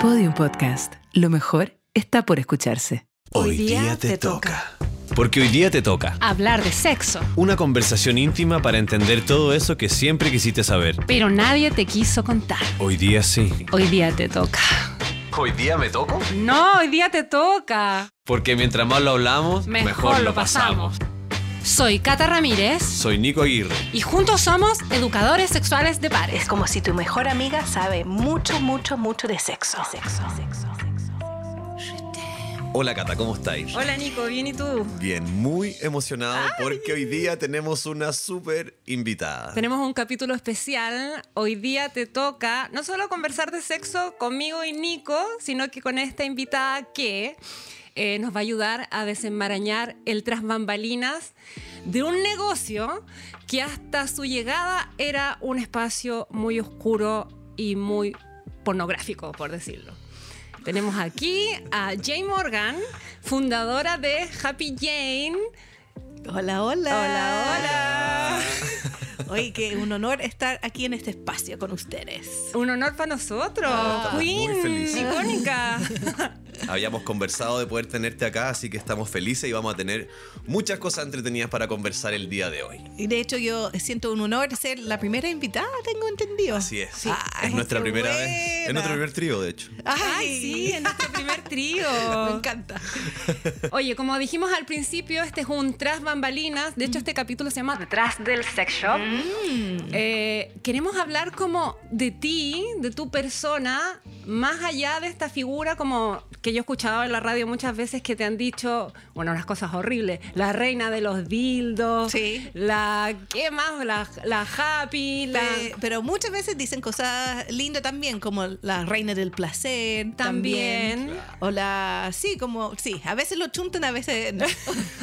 Podium Podcast. Lo mejor está por escucharse. Hoy día te toca. Porque hoy día te toca. Hablar de sexo. Una conversación íntima para entender todo eso que siempre quisiste saber. Pero nadie te quiso contar. Hoy día sí. Hoy día te toca. ¿Hoy día me toco? No, hoy día te toca. Porque mientras más lo hablamos, mejor, lo pasamos. Soy Cata Ramírez Soy Nico Aguirre. y juntos somos educadores sexuales de pares. Es como si tu mejor amiga sabe mucho, mucho, mucho de sexo. Sexo, sexo, Hola Cata, ¿cómo estáis? Hola Nico, ¿bien y tú? Bien, muy emocionado porque hoy día tenemos una súper invitada. Tenemos un capítulo especial. Hoy día te toca no solo conversar de sexo conmigo y Nico, sino que con esta invitada que eh, nos va a ayudar a desenmarañar el tras bambalinas de un negocio que hasta su llegada era un espacio muy oscuro y muy pornográfico, por decirlo. Tenemos aquí a Jane Morgan, fundadora de Happy Jane. Hola, hola. Hola, hola. Oye, que un honor estar aquí en este espacio con ustedes. Un honor para nosotros. Ah, Queen, muy feliz. icónica. Habíamos conversado de poder tenerte acá, así que estamos felices y vamos a tener muchas cosas entretenidas para conversar el día de hoy. Y de hecho yo siento un honor ser la primera invitada, tengo entendido. Así es. Ay, es nuestra primera vez. Es nuestro primer trío, de hecho. Ay, sí, en nuestro primer Me trío. encanta. Oye, como dijimos al principio, este es un tras bambalinas. De hecho, este capítulo se llama Detrás del Sex Shop. Eh, queremos hablar como de ti, de tu persona, más allá de esta figura como que yo he escuchado en la radio muchas veces que te han dicho, bueno, unas cosas horribles, la reina de los dildos, Sí. la, ¿qué más? La, la happy, la... Pero muchas veces dicen cosas lindas también, como la reina del placer. También. O la. Sí, como. Sí, a veces lo chuntan, a veces no.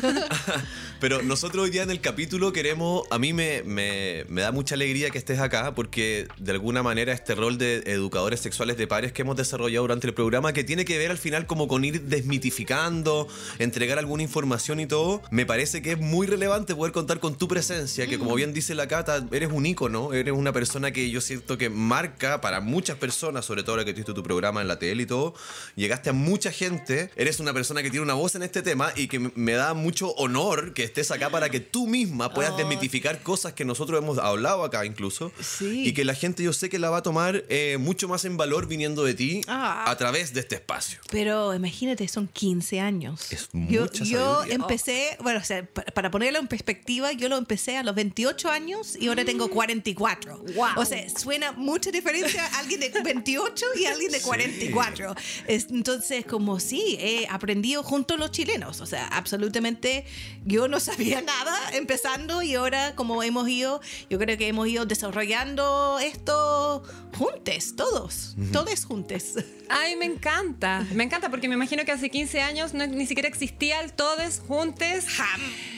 Pero nosotros hoy día en el capítulo queremos, a mí me, me- me da mucha alegría que estés acá porque de alguna manera este rol de educadores sexuales de pares que hemos desarrollado durante el programa que tiene que ver al final como con ir desmitificando, entregar alguna información y todo, me parece que es muy relevante poder contar con tu presencia, que como bien dice la Cata, eres un ícono, eres una persona que yo siento que marca para muchas personas, sobre todo ahora que tuviste tu programa en la tele y todo, llegaste a mucha gente, eres una persona que tiene una voz en este tema y que me da mucho honor que estés acá para que tú misma puedas Oh. desmitificar cosas que nosotros hemos hablado acá incluso Sí. y que la gente yo sé que la va a tomar eh, mucho más en valor viniendo de ti Ah. a través de este espacio. Pero imagínate, son 15 años. Es yo, yo empecé, bueno, o sea, pa- para ponerlo en perspectiva, yo lo empecé a los 28 años y ahora tengo 44. Wow. O sea, suena mucha diferencia alguien de 28 y alguien de 44. Es- entonces, como sí, he aprendido junto a los chilenos. O sea, absolutamente yo no sabía nada empezando y ahora como hemos ido, yo creo que hemos ido desarrollando esto juntos, todos, todos juntos. Ay, me encanta. Me encanta porque me imagino que hace 15 años no- ni siquiera existía el todes, juntes.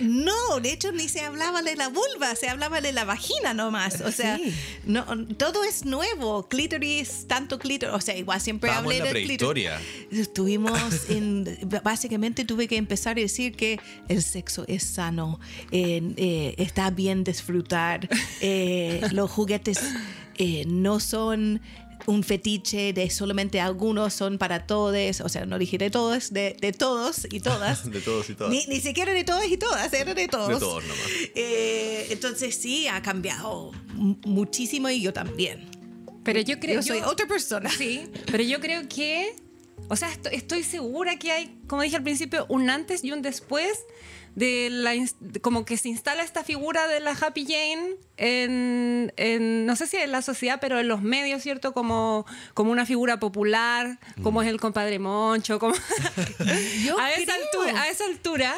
No, de hecho ni se hablaba de la vulva, se hablaba de la vagina nomás. O sea, Sí. no, todo es nuevo. Clítoris, tanto clítoris. O sea, igual siempre Estábamos hablé en la del clítoris. prehistoria. Estuvimos en. Básicamente tuve que empezar a decir que el sexo es sano, eh, eh, está bien disfrutar, eh, los juguetes eh, no son un fetiche de solamente algunos, son para todos, o sea, no dije de todos, de, de todos y todas. De todos y todas. Ni, ni siquiera de todos y todas, era de todos. De todos nomás. Eh, entonces sí, ha cambiado mu- muchísimo y yo también. Pero yo creo Yo soy otra persona. Sí, pero yo creo que, o sea, esto- estoy segura que hay, como dije al principio, un antes y un después de la, como que se instala esta figura de la Happy Jane en, en, no sé si en la sociedad, pero en los medios, ¿cierto? Como, como una figura popular, como es el compadre Moncho, como a, esa altura, a esa altura.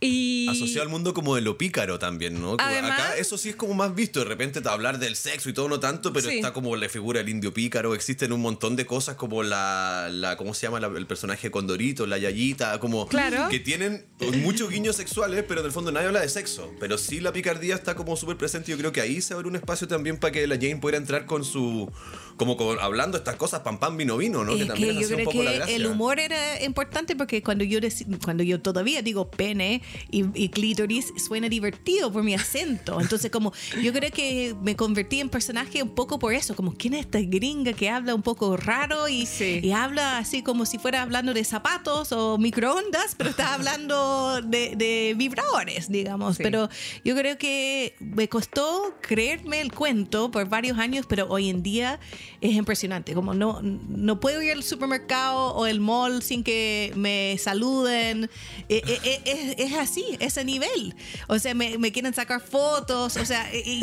Y Asociado al mundo como de lo pícaro también, ¿no? Además- Acá eso sí es como más visto, de repente te hablar del sexo y todo no tanto, pero Sí. está como la figura del indio pícaro, existen un montón de cosas como la, la ¿cómo se llama? La- el personaje Condorito, la Yayita, como Claro. que tienen muchos guiños sexuales, pero en el fondo nadie habla de sexo, pero sí la picardía está como súper presente yo creo que ahí se abre un espacio también para que la Jane pueda entrar con su como, como hablando estas cosas, pam, pam, vino, vino, ¿no? Es que que también yo hacía un creo poco la que gracia. el humor era importante porque cuando yo cuando yo todavía digo pene y, y clítoris suena divertido por mi acento. Entonces como yo creo que me convertí en personaje un poco por eso, como quién es esta gringa que habla un poco raro y, Sí. y habla así como si fuera hablando de zapatos o microondas, pero está hablando de, de vibradores, digamos. Sí. Pero yo creo que me costó creerme el cuento por varios años, pero hoy en día es impresionante. Como no, no puedo ir al supermercado o el mall sin que me saluden. Eh, eh, eh, es, es así, ese nivel. O sea, me, me quieren sacar fotos. O sea, y, y-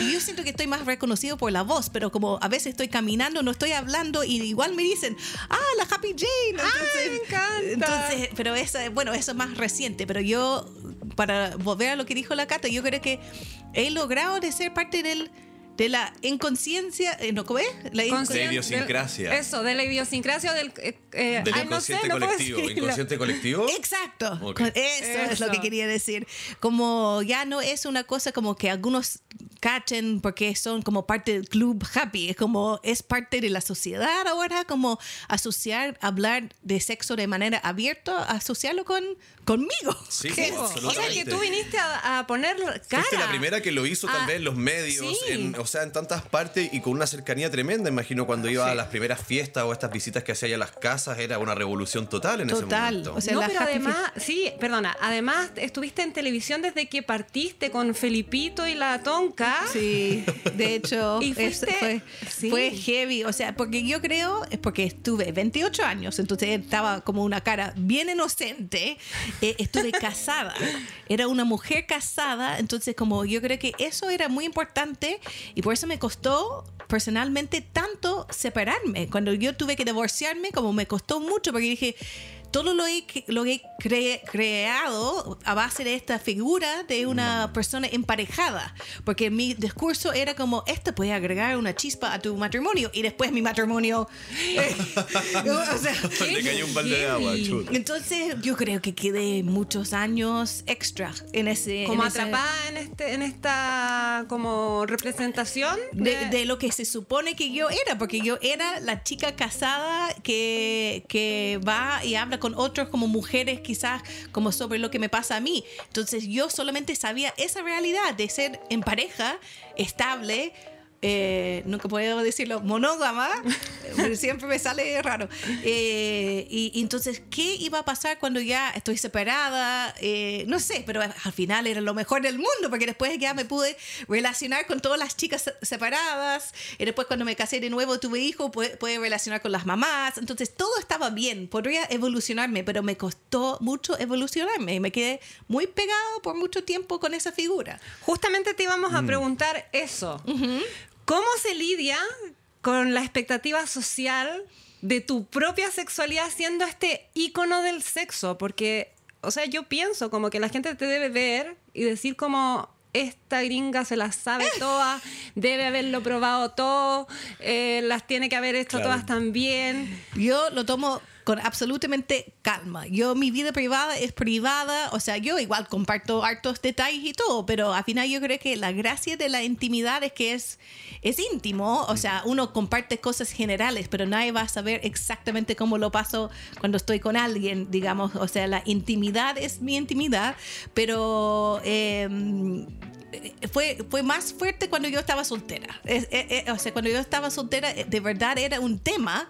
y yo siento que estoy más reconocido por la voz, pero como a veces estoy caminando, no estoy hablando y igual me dicen, ah, la Happy Jane. Entonces, me encanta. Entonces, pero eso, bueno, eso es más reciente, pero yo, para volver a lo que dijo la Cata, yo creo que he logrado de ser parte del, de la inconsciencia, eh, ¿no? ¿Cómo es? La Conscien- inconsciencia. De idiosincrasia. del- eso, de la idiosincrasia o del. eh, eh, Del ay, no sé, inconsciente no colectivo. ¿Inconsciente colectivo? Exacto, eso, es lo que quería decir. Como ya no es una cosa como que algunos cachen porque son como parte del club happy, es como es parte de la sociedad ahora, como asociar, hablar de sexo de manera abierta, asociarlo con conmigo. Sí, o sea que tú viniste a, a poner cara. Fuiste la primera que lo hizo tal Ah, vez en los medios, sí. en- o sea, en tantas partes y con una cercanía tremenda. Imagino cuando iba a las primeras fiestas o estas visitas que hacía a las casas, era una revolución total en ese Total, momento. o sea, no, la pero Happy además, sí, perdona, además estuviste en televisión desde que partiste con Felipito y la Tonka. Sí, de hecho, Y es- fuiste- fue, sí. fue heavy. O sea, porque yo creo, es porque estuve 28 años, entonces estaba como una cara bien inocente. Eh, estuve casada, era una mujer casada, entonces como yo creo que eso era muy importante y por eso me costó personalmente tanto separarme. Cuando yo tuve que divorciarme, como me costó mucho, porque dije, todo lo he, lo he cre- creado a base de esta figura de una persona emparejada, porque mi discurso era como, esto puede agregar una chispa a tu matrimonio y después mi matrimonio... eh, o sea, Le cayó un balde de agua, entonces yo creo que quedé muchos años extra en ese... Como en ese- atrapada en, este, en esta como representación de, de lo que se supone que yo era, porque yo era la chica casada que, que va y habla con otros como mujeres quizás como sobre lo que me pasa a mí. Entonces yo solamente sabía esa realidad de ser en pareja, estable. Eh, nunca puedo decirlo, monógama, siempre me sale raro. Eh, y, y entonces, ¿qué iba a pasar cuando ya estoy separada? Eh, no sé, pero al final era lo mejor del mundo, porque después ya me pude relacionar con todas las chicas se- separadas, y después cuando me casé de nuevo tuve hijos, pude, pude relacionar con las mamás, entonces todo estaba bien, podría evolucionarme, pero me costó mucho evolucionarme, y me quedé muy pegado por mucho tiempo con esa figura. Justamente te íbamos Mm. a preguntar eso. ¿Cómo se lidia con la expectativa social de tu propia sexualidad siendo este ícono del sexo? Porque, o sea, yo pienso como que la gente te debe ver y decir como esta gringa se las sabe todas, debe haberlo probado todo, eh, las tiene que haber hecho Claro. todas también. Yo lo tomo con absolutamente calma. Yo, mi vida privada es privada, o sea, yo igual comparto hartos detalles y todo, pero al final yo creo que la gracia de la intimidad es que es, es íntimo, o sea, uno comparte cosas generales, pero nadie va a saber exactamente cómo lo paso cuando estoy con alguien, digamos, o sea, la intimidad es mi intimidad, pero... em, fue, fue más fuerte cuando yo estaba soltera. Es- eh, eh, o sea, cuando yo estaba soltera, eh, de verdad era un tema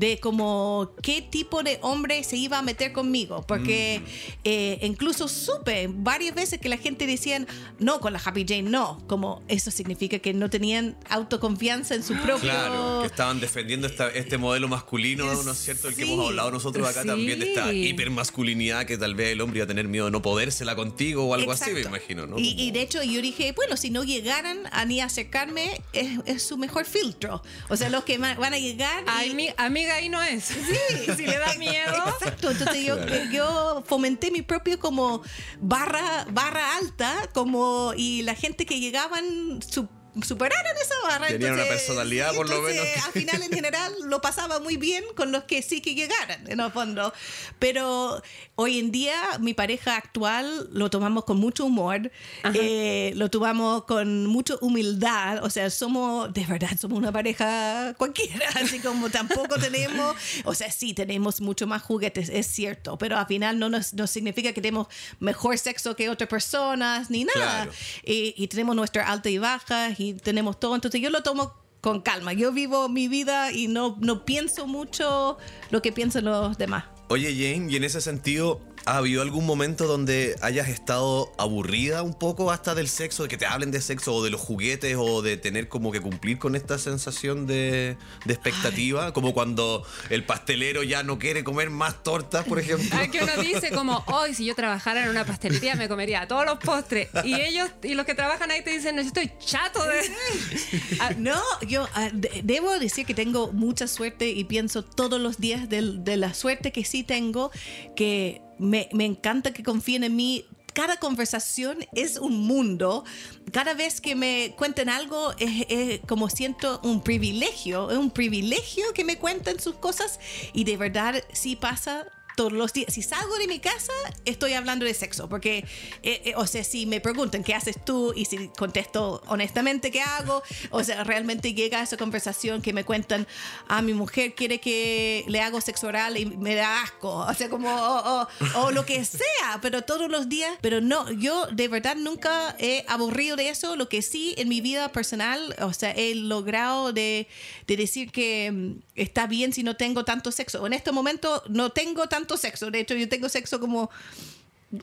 de como qué tipo de hombre se iba a meter conmigo. Porque eh, incluso supe varias veces que la gente decían, no, con la Happy Jane no. Como eso significa que no tenían autoconfianza en su propio... Claro, que estaban defendiendo esta- este modelo masculino, ¿no es cierto? El que hemos hablado nosotros acá sí. también, de esta hipermasculinidad que tal vez el hombre iba a tener miedo de no podérsela contigo o algo así, me imagino, ¿no? Y, y de hecho yo dije, bueno, si no llegaran a ni acercarme, es, es su mejor filtro. O sea, los que van a llegar... y- Ay, mi amiga ahí no es. Sí, si le da miedo. Exacto, entonces yo, yo fomenté mi propio como barra, barra alta, como y la gente que llegaban su- superaran esa barra. Tenían una Entonces, personalidad, por lo entonces, menos. Al final, en general, lo pasaba muy bien con los que sí que llegaran, en el fondo. Pero hoy en día, mi pareja actual lo tomamos con mucho humor, eh, lo tomamos con mucha humildad. O sea, somos, de verdad, somos una pareja cualquiera. Así como tampoco tenemos, o sea, sí, tenemos mucho más juguetes, es cierto, pero al final no, nos, no significa que tenemos mejor sexo que otras personas, ni nada. Claro. Y, y tenemos nuestra alta y baja y tenemos todo. Entonces yo lo tomo con calma. Yo vivo mi vida y no, no pienso mucho lo que piensan los demás. Oye, Jane, y en ese sentido, ¿ha habido algún momento donde hayas estado aburrida un poco hasta del sexo, de que te hablen de sexo o de los juguetes o de tener como que cumplir con esta sensación de, de expectativa? Como cuando el pastelero ya no quiere comer más tortas, por ejemplo. Ah, que uno dice como, hoy si yo trabajara en una pastelería me comería todos los postres. Y ellos, y los que trabajan ahí te dicen, no, yo estoy chato de... Ah, no, yo ah, de- debo decir que tengo mucha suerte y pienso todos los días de, la suerte que sí tengo, que me, me encanta que confíen en mí. Cada conversación es un mundo. Cada vez que me cuenten algo es, es como siento un privilegio. Es un privilegio que me cuenten sus cosas y de verdad sí pasa todos los días. Si salgo de mi casa, estoy hablando de sexo, porque, eh, eh, o sea, si me preguntan qué haces tú y si contesto honestamente qué hago, o sea, realmente llega esa conversación que me cuentan, a mi mujer quiere que le hago sexo oral y me da asco, o sea, como, o, o- o lo que sea, pero todos los días, pero no, yo de verdad nunca he aburrido de eso, lo que sí en mi vida personal, o sea, he logrado de, de decir que mm, está bien si no tengo tanto sexo. En este momento no tengo tanto sexo, de hecho yo tengo sexo como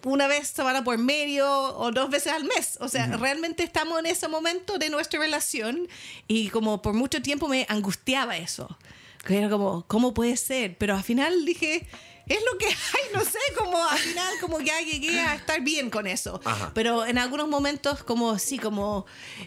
una vez semana por medio o dos veces al mes. O sea, realmente estamos en ese momento de nuestra relación y como por mucho tiempo me angustiaba eso. Que era como, ¿cómo puede ser? Pero al final dije, es lo que hay, no sé, como al final como ya llegué a estar bien con eso. Ajá. Pero en algunos momentos como sí, como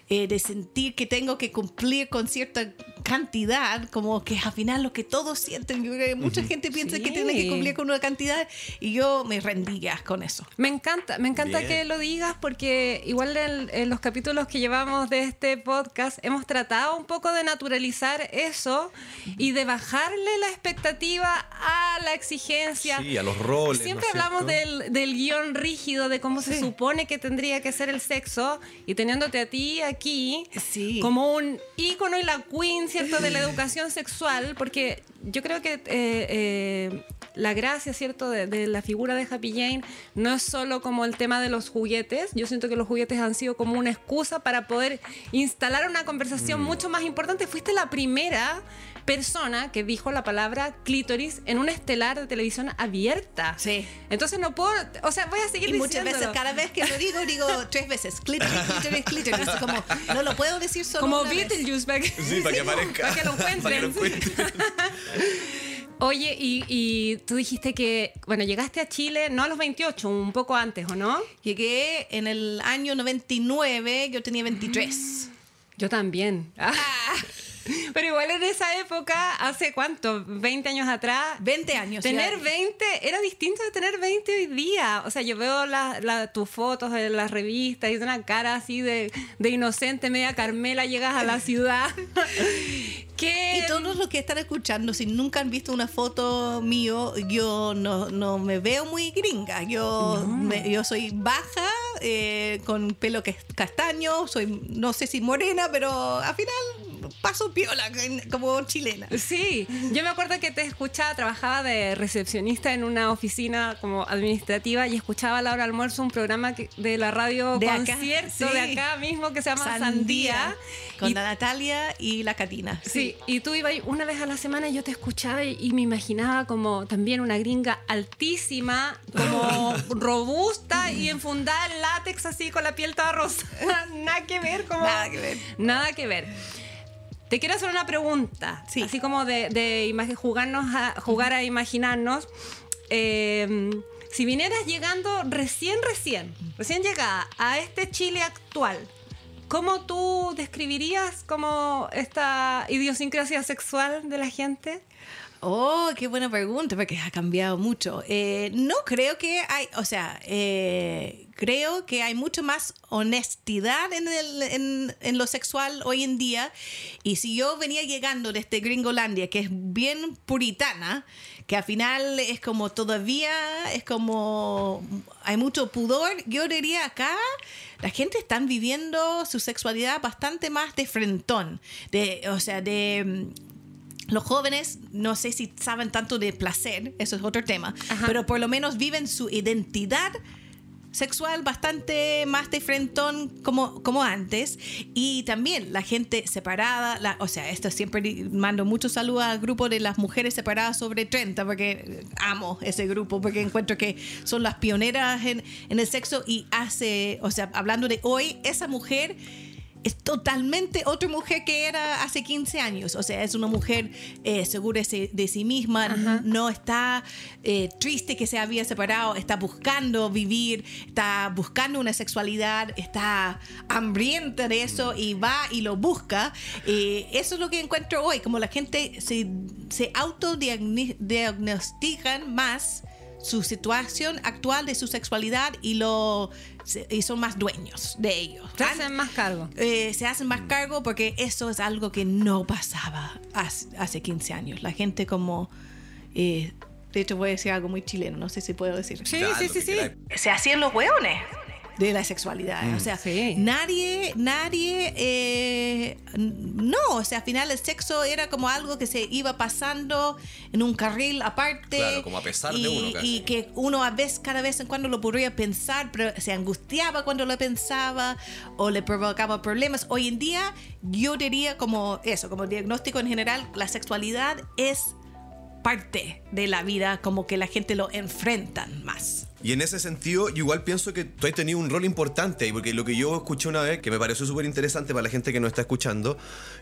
eh, de sentir que tengo que cumplir con cierta cantidad, como que al final lo que todos sienten, yo creo que mucha gente piensa que Sí. tiene que cumplir con una cantidad y yo me rendí ya con eso. Me encanta, me encanta Bien. que lo digas porque igual en, en los capítulos que llevamos de este podcast hemos tratado un poco de naturalizar eso y de bajarle la expectativa a la exigencia. Sí, a los roles. Siempre ¿no es hablamos del, del guion rígido de cómo se Sí. supone que tendría que ser el sexo y teniéndote a ti aquí Sí. como un ícono y la queen, ¿cierto?, de la educación sexual, porque yo creo que eh, eh, la gracia, ¿cierto?, de, de la figura de Happy Jane no es solo como el tema de los juguetes, yo siento que los juguetes han sido como una excusa para poder instalar una conversación mucho más importante. Fuiste la primera persona que dijo la palabra clítoris en un estelar de televisión abierta. Sí. Entonces no puedo, o sea, voy a seguir Y muchas veces, cada vez que lo digo, digo tres veces, clítoris, clítoris, clítoris. Como, no lo puedo decir solo como una vez. Beetlejuice para que, Sí, para que aparezca. para que lo Para que lo encuentren. Oye, y, y tú dijiste que, bueno, llegaste a Chile no a los 28, un poco antes, ¿o no? Llegué en el año 99, yo tenía 23. Yo también. Ah. Pero igual en esa época, ¿hace cuánto? ¿20 años atrás? 20 años. Tener ya. 20 era distinto de tener 20 hoy día. O sea, yo veo la- la- tus fotos en las revistas y una cara así de, de inocente, media Carmela, llegas a la ciudad. ¿Qué? Y todos los que están escuchando, si nunca han visto una foto mío, yo no, no me veo muy gringa. Yo, me- yo soy baja, eh, con pelo que castaño, soy no sé si morena, pero al final paso piola como chilena. Sí, yo me acuerdo que te escuchaba, trabajaba de recepcionista en una oficina como administrativa y escuchaba a la hora almuerzo un programa de la radio De acá, concierto sí. de acá mismo que se llama Sandía. Con Y- la Natalia y la Katina. Sí, y tú ibas una vez a la semana y yo te escuchaba y, y me imaginaba como también una gringa altísima, como robusta y enfundada en látex así con la piel toda rosa. Nada que ver, como... Nada que ver. Nada que ver. Te quiero hacer una pregunta, Sí. así como de, de imagi- jugarnos a, jugar a imaginarnos. Eh, si vinieras llegando recién, recién, recién llegada a este Chile actual, ¿cómo tú describirías como esta idiosincrasia sexual de la gente? Oh, qué buena pregunta, porque ha cambiado mucho. Eh, no creo que hay, o sea, eh, creo que hay mucho más honestidad en, el, en, en lo sexual hoy en día. Y si yo venía llegando desde Gringolandia, que es bien puritana, que al final es como todavía, es como hay mucho pudor, yo diría acá, la gente está viviendo su sexualidad bastante más de frentón, de, o sea, de mm, los jóvenes, no sé si saben tanto de placer, eso es otro tema, Ajá. pero por lo menos viven su identidad sexual bastante más de frentón como, como antes. Y también la gente separada, o sea, esto siempre mando mucho saludos al grupo de las mujeres separadas sobre 30 porque amo ese grupo porque encuentro que son las pioneras en, en el sexo. Y hace, o sea, hablando de hoy, esa mujer es totalmente otra mujer que era hace 15 años. O sea, es una mujer eh, segura de sí, misma, no está eh, triste que se había separado, está buscando vivir, está buscando una sexualidad, está hambrienta de eso y va y lo busca. Eh, eso es lo que encuentro hoy, como la gente se, se autodiagnostican más su situación actual de su sexualidad y lo se- y son más dueños de ello. Se hacen más cargo. Eh, se hacen más cargo porque eso es algo que no pasaba hace, hace 15 años. La gente como... eh, de hecho voy a decir algo muy chileno, no sé si puedo decir. Sí, sí, sí, sí. Se hacían los hueones de la sexualidad. O sea, Sí. nadie, nadie, eh, no, o sea, al final el sexo era como algo que se iba pasando en un carril aparte. Claro, como a pesar de y, uno casi. Y que uno a veces, cada vez en cuando lo podría pensar, pero se angustiaba cuando lo pensaba o le provocaba problemas. Hoy en día, yo diría como eso, como diagnóstico en general, la sexualidad es parte de la vida, como que la gente lo enfrentan más. Y en ese sentido, yo igual pienso que tú has tenido un rol importante porque lo que yo escuché una vez, que me pareció súper interesante para la gente que nos está escuchando,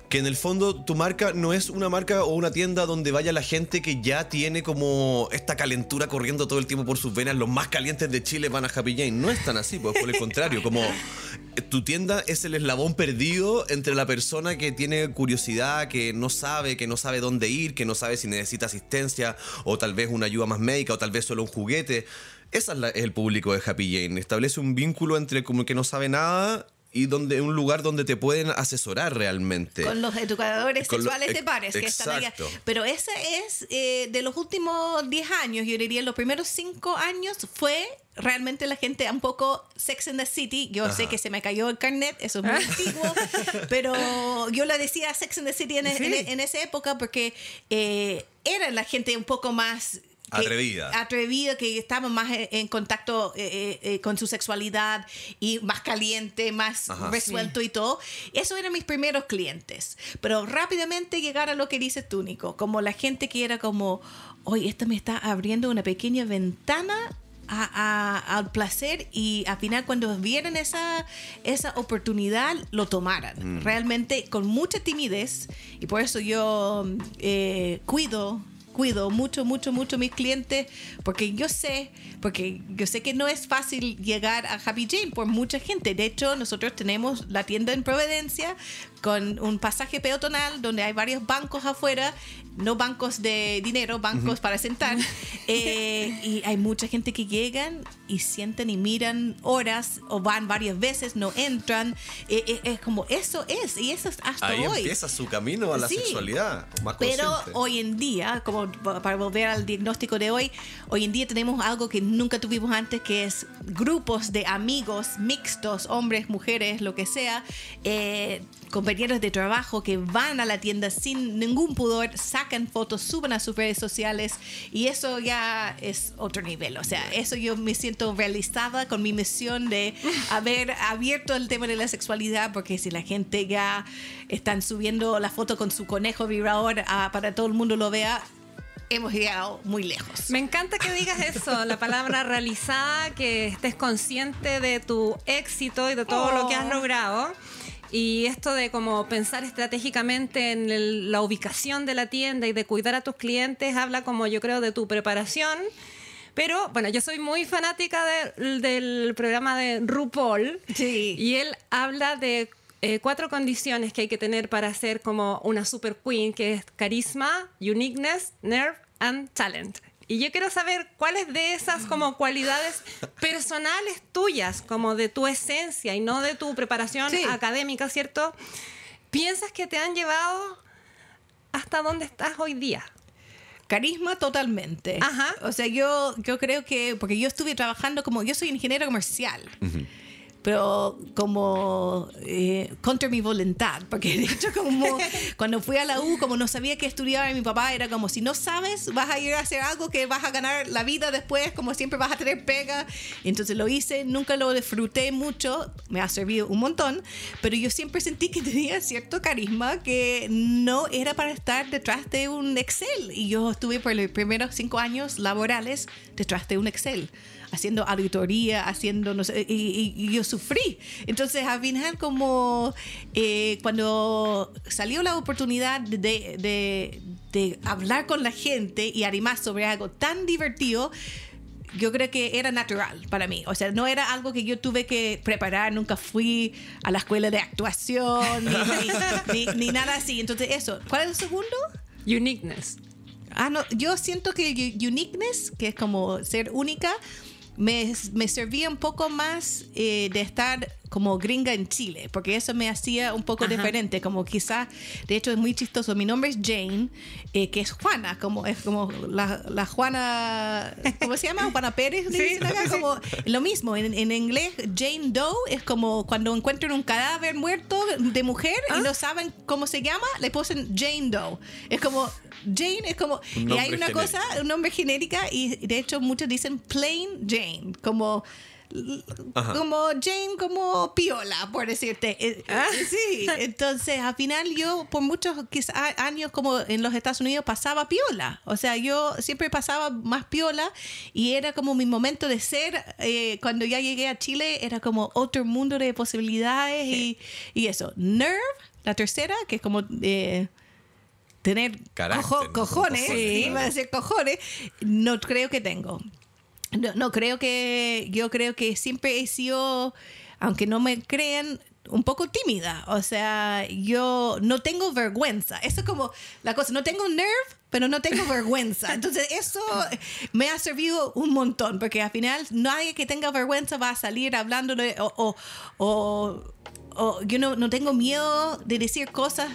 que en el fondo tu marca no es una marca o una tienda donde vaya la gente que ya tiene como esta calentura corriendo todo el tiempo por sus venas, los más calientes de Chile van a Happy Jane. No es tan así, pues por el contrario, como eh, tu tienda es el eslabón perdido entre la persona que tiene curiosidad, que no sabe, que no sabe dónde ir, que no sabe si necesita asistencia o tal vez una ayuda más médica o tal vez solo un juguete. Ese es, la- es el público de Happy Jane. Establece un vínculo entre como que no sabe nada y donde un lugar donde te pueden asesorar realmente. Con los educadores Con lo- sexuales de pares que están allá. exacto. Pero ese es eh, de los últimos 10 años, yo diría, los primeros 5 años fue realmente la gente un poco Sex and the City. Yo sé que se me cayó el carnet, eso es muy antiguo, pero yo le decía Sex and the City en, en- Sí. en esa época porque eh, era la gente un poco más... que- Atrevida. atrevida, que estaba más en, en contacto eh, eh, eh, con su sexualidad y más caliente, más Ajá. resuelto y todo. Eso eran mis primeros clientes. Pero rápidamente llegar a lo que dices tú, Nico, como la gente que era como, oye, esto me está abriendo una pequeña ventana. a- a- al placer y al final cuando vieran esa, esa oportunidad lo tomaran realmente con mucha timidez y por eso yo eh, cuido cuido mucho, mucho, mucho mis clientes porque yo sé, porque yo sé que no es fácil llegar a Happy Jane por mucha gente. De hecho, nosotros tenemos la tienda en Providencia con un pasaje peatonal donde hay varios bancos afuera, no bancos de dinero, bancos para sentar. Eh, y hay mucha gente que llegan y sienten y miran horas o van varias veces, no entran. Eh, eh, es como eso es, y eso es hasta Ahí hoy. empieza su camino a la Sí. sexualidad. Más Pero consciente. hoy en día, como pa- para volver al diagnóstico de hoy, hoy en día tenemos algo que nunca tuvimos antes, que es grupos de amigos mixtos, hombres, mujeres, lo que sea, compañeros de trabajo que van a la tienda sin ningún pudor, sacan fotos, suben a sus redes sociales y eso ya es otro nivel. O sea, eso yo me siento realizada con mi misión de haber abierto el tema de la sexualidad, porque si la gente ya están subiendo la foto con su conejo vibrador ah, para todo el mundo lo vea, hemos llegado muy lejos. Me encanta que digas eso, la palabra realizada, que estés consciente de tu éxito y de todo lo que has Oh. logrado. Y esto de como pensar estratégicamente en el- la ubicación de la tienda y de cuidar a tus clientes habla como yo creo de tu preparación. Pero bueno, yo soy muy fanática de- del programa de RuPaul. Sí. Y él habla de eh, cuatro condiciones que hay que tener para ser como una super queen, que es carisma, uniqueness, nerve and talent. Y yo quiero saber cuáles de esas como cualidades personales tuyas, como de tu esencia y no de tu preparación Sí. académica, ¿cierto? Piensas que te han llevado hasta donde estás hoy día. Carisma totalmente. Ajá. O sea, yo, yo creo que, porque yo estuve trabajando como, yo soy ingeniero comercial. Pero como eh, contra mi voluntad, porque de hecho como cuando fui a la U, como no sabía qué estudiar, mi papá era como, si no sabes, vas a ir a hacer algo que vas a ganar la vida después, como siempre vas a tener pega. Y entonces lo hice, nunca lo disfruté mucho, me ha servido un montón, pero yo siempre sentí que tenía cierto carisma que no era para estar detrás de un Excel. Y yo estuve por los primeros cinco años laborales detrás de un Excel haciendo auditoría, haciendo, no sé, y, y- y yo sufrí. Entonces, al final, como eh, cuando salió la oportunidad de, de- de hablar con la gente y además sobre algo tan divertido, yo creo que era natural para mí. O sea, no era algo que yo tuve que preparar, nunca fui a la escuela de actuación, ni, ni- ni- ni nada así. Entonces, eso. ¿Cuál es el segundo? Uniqueness. Ah, no, yo siento que uniqueness, que es como ser única, me, servía un poco más eh, de estar como gringa en Chile, porque eso me hacía un poco Ajá. diferente, como quizás, de hecho es muy chistoso, mi nombre es Jane, eh, que es Juana, como es como la, la Juana, ¿cómo se llama? Juana Pérez, Sí, dicen acá, como lo mismo, en, en inglés Jane Doe es como cuando encuentran un cadáver muerto de mujer Ah. y no saben cómo se llama, le ponen Jane Doe. Es como, Jane es como, y hay una genérico. cosa, un nombre genérica y de hecho muchos dicen plain Jane, como Ajá. como Jane, como piola, por decirte. Eh, Ah. Sí, entonces al final yo por muchos quizá, años como en los Estados Unidos pasaba piola. O sea, yo siempre pasaba más piola y era como mi momento de ser. eh, cuando ya llegué a Chile era como otro mundo de posibilidades y, y eso. Nerve, la tercera, que es como... eh, tener Carácter, cojo- ¿no? cojones, Cojones, iba a decir cojones, no creo que tengo. No, no creo que, yo creo que siempre he sido, aunque no me crean, un poco tímida. O sea, yo no tengo vergüenza. Eso es como la cosa, no tengo nerve, pero no tengo vergüenza. Entonces eso me ha servido un montón, porque al final nadie que tenga vergüenza va a salir hablando o, o, o- o yo no, no tengo miedo de decir cosas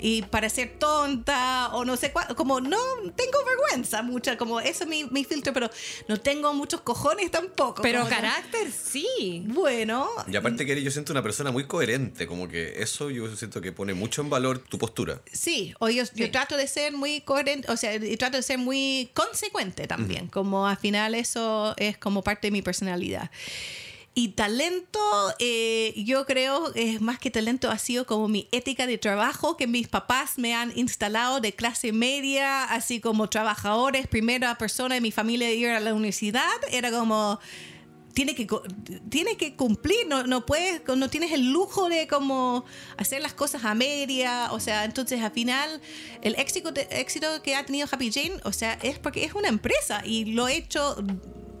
y parecer tonta o no sé cuál, como no tengo vergüenza mucha, como eso es mi, mi filtro, pero no tengo muchos cojones tampoco. Pero carácter, sí. Bueno, Y aparte que eres, yo siento una persona muy coherente, como que eso yo siento que pone mucho en valor tu postura. sí, o yo, yo trato de ser muy coherente, o sea, y trato de ser muy consecuente también, como al final eso es como parte de mi personalidad. Y talento, eh, yo creo, es más que talento, ha sido como mi ética de trabajo que mis papás me han instalado de clase media, así como trabajadores, primera persona de mi familia de ir a la universidad, era como tiene que tiene que cumplir no, no puedes no tienes el lujo de como hacer las cosas a media. O sea entonces al final el éxito éxito que ha tenido Happy Jane o sea es porque es una empresa y lo he hecho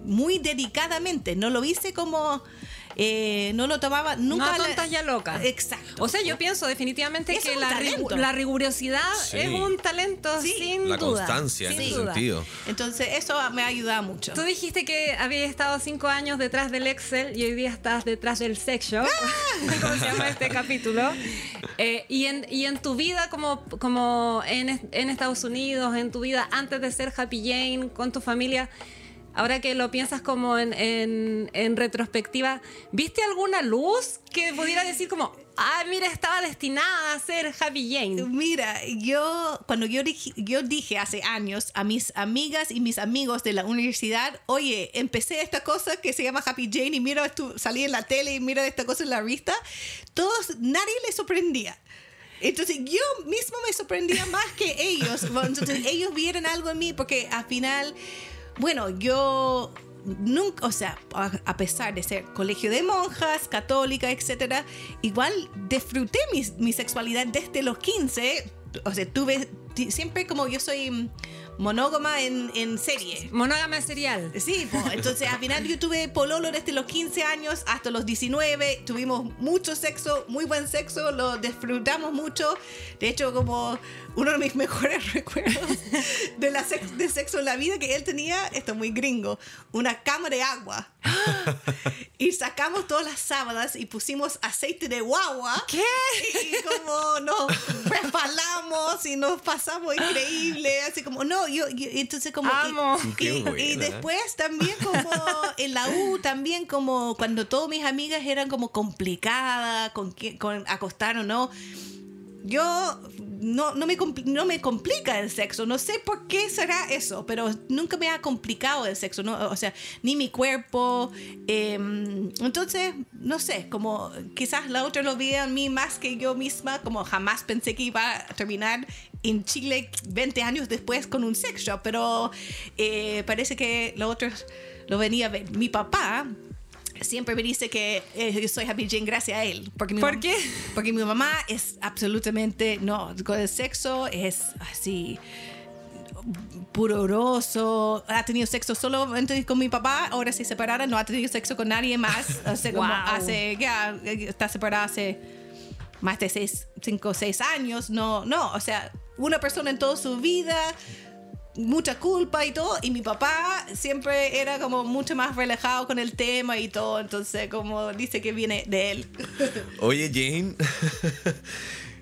muy dedicadamente no lo hice como eh, no lo tomaba nunca no tontas ya locas. exacto O sea, yo pienso definitivamente que la, rigu- la rigurosidad Sí. es un talento Sí. sin La duda. constancia en sin ese duda. sentido. entonces eso me ha ayudado mucho Tú dijiste que habías estado cinco años detrás del Excel y hoy día estás detrás del sex shop, como se llama este capítulo. Eh, y, en, y en tu vida como, como en, en Estados Unidos, en tu vida antes de ser Happy Jane, con tu familia, ahora que lo piensas como en, en- retrospectiva, ¿viste alguna luz que pudiera decir como, ah, mira, estaba destinada a ser Happy Jane? Mira, yo cuando yo dije, yo dije hace años a mis amigas y mis amigos de la universidad, oye, empecé esta cosa que se llama Happy Jane y mira, esto, salí en la tele y mira esta cosa en la revista, todos, nadie les sorprendía. Entonces yo mismo me sorprendía más que ellos. Entonces ellos vieron algo en mí porque al final, bueno, yo nunca, o sea, a, pesar de ser colegio de monjas, católica, etcétera, igual disfruté mi, mi sexualidad desde los 15. O sea, tuve siempre como yo soy monógama en, en serie. Monógama serial. Sí, entonces al final yo tuve pololo desde los 15 años hasta los 19. Tuvimos mucho sexo, muy buen sexo, lo disfrutamos mucho. De hecho, como uno de mis mejores recuerdos de, la sex- de sexo en la vida que él tenía, esto es muy gringo, una cama de agua. Y sacamos todas las sábanas y pusimos aceite de guagua. ¿Qué? Y como nos resbalamos y nos pasamos increíble, así como, no, yo, yo- entonces como... y- Amo. Y, buena. y después también como en la U, también como cuando todas mis amigas eran como complicadas con, con acostar o no. Yo no, no, me, no me complica el sexo, no sé por qué será eso, pero nunca me ha complicado el sexo, ¿no? o sea, ni mi cuerpo. eh, entonces, no sé, como quizás la otra lo veía en mí más que yo misma, como jamás pensé que iba a terminar en Chile 20 años después con un sex shop, pero eh, parece que lo otro lo venía a ver. Mi papá siempre me dice que eh, yo soy Happy Jane gracias a él. Porque mi ¿Por mam- qué? Porque mi mamá es absolutamente, no, con el sexo es así pudoroso, ha tenido sexo solo antes con mi papá, ahora se separaron, no ha tenido sexo con nadie más, o sea, como hace, ya, está separada hace más de seis, cinco o seis años, no, no, o sea, una persona en toda su vida, mucha culpa y todo, y mi papá siempre era como mucho más relajado con el tema y todo, entonces como dice que viene de él. Oye, Jane.